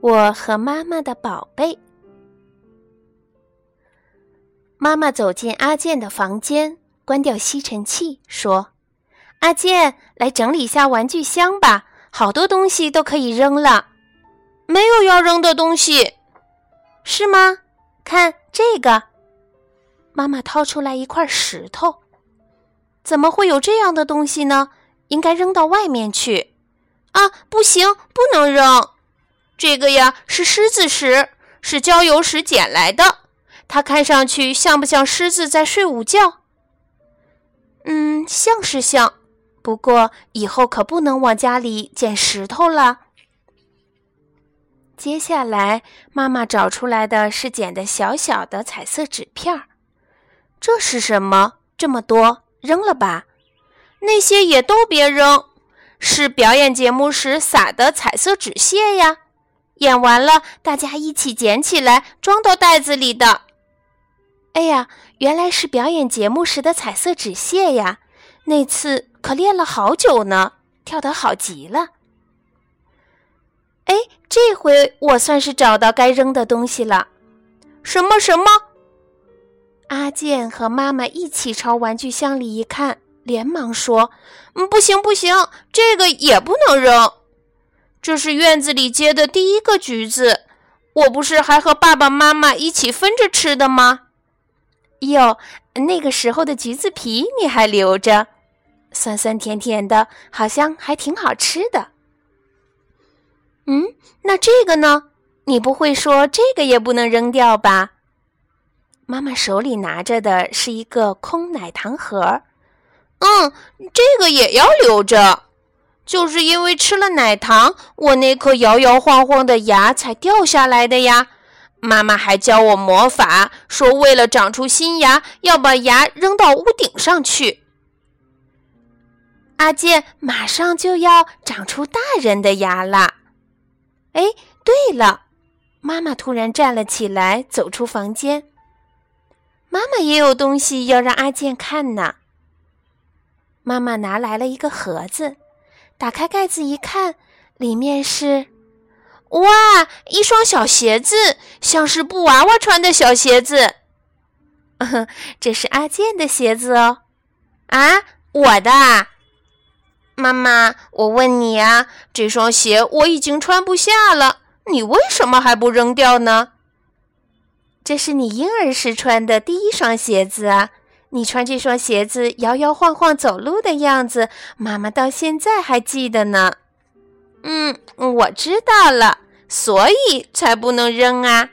我和妈妈的宝贝。妈妈走进阿健的房间，关掉吸尘器，说：“阿健，来整理一下玩具箱吧，好多东西都可以扔了。”“没有要扔的东西，是吗？看这个。”妈妈掏出来一块石头。“怎么会有这样的东西呢？应该扔到外面去。”“啊，不行，不能扔。”这个呀是狮子石，是郊游时捡来的。它看上去像不像狮子在睡午觉？嗯，像是像。不过以后可不能往家里捡石头了。接下来，妈妈找出来的是捡的小小的彩色纸片儿。这是什么？这么多，扔了吧。那些也都别扔，是表演节目时撒的彩色纸屑呀。演完了，大家一起捡起来，装到袋子里的。哎呀，原来是表演节目时的彩色纸屑呀！那次可练了好久呢，跳得好极了。哎，这回我算是找到该扔的东西了。什么什么？阿健和妈妈一起朝玩具箱里一看，连忙说：“嗯，不行不行，这个也不能扔。”这是院子里结的第一个橘子，我不是还和爸爸妈妈一起分着吃的吗？哟，那个时候的橘子皮你还留着，酸酸甜甜的，好像还挺好吃的。嗯，那这个呢？你不会说这个也不能扔掉吧？妈妈手里拿着的是一个空奶糖盒。嗯，这个也要留着。就是因为吃了奶糖，我那颗摇摇晃晃的牙才掉下来的呀。妈妈还教我魔法，说为了长出新牙，要把牙扔到屋顶上去。阿健马上就要长出大人的牙了。哎，对了，妈妈突然站了起来，走出房间。妈妈也有东西要让阿健看呢。妈妈拿来了一个盒子。打开盖子一看，里面是，哇，一双小鞋子，像是布娃娃穿的小鞋子。这是阿健的鞋子哦。啊，我的。妈妈，我问你啊，这双鞋我已经穿不下了，你为什么还不扔掉呢？这是你婴儿时穿的第一双鞋子啊。你穿这双鞋子摇摇晃晃走路的样子，妈妈到现在还记得呢。嗯，我知道了，所以才不能扔啊。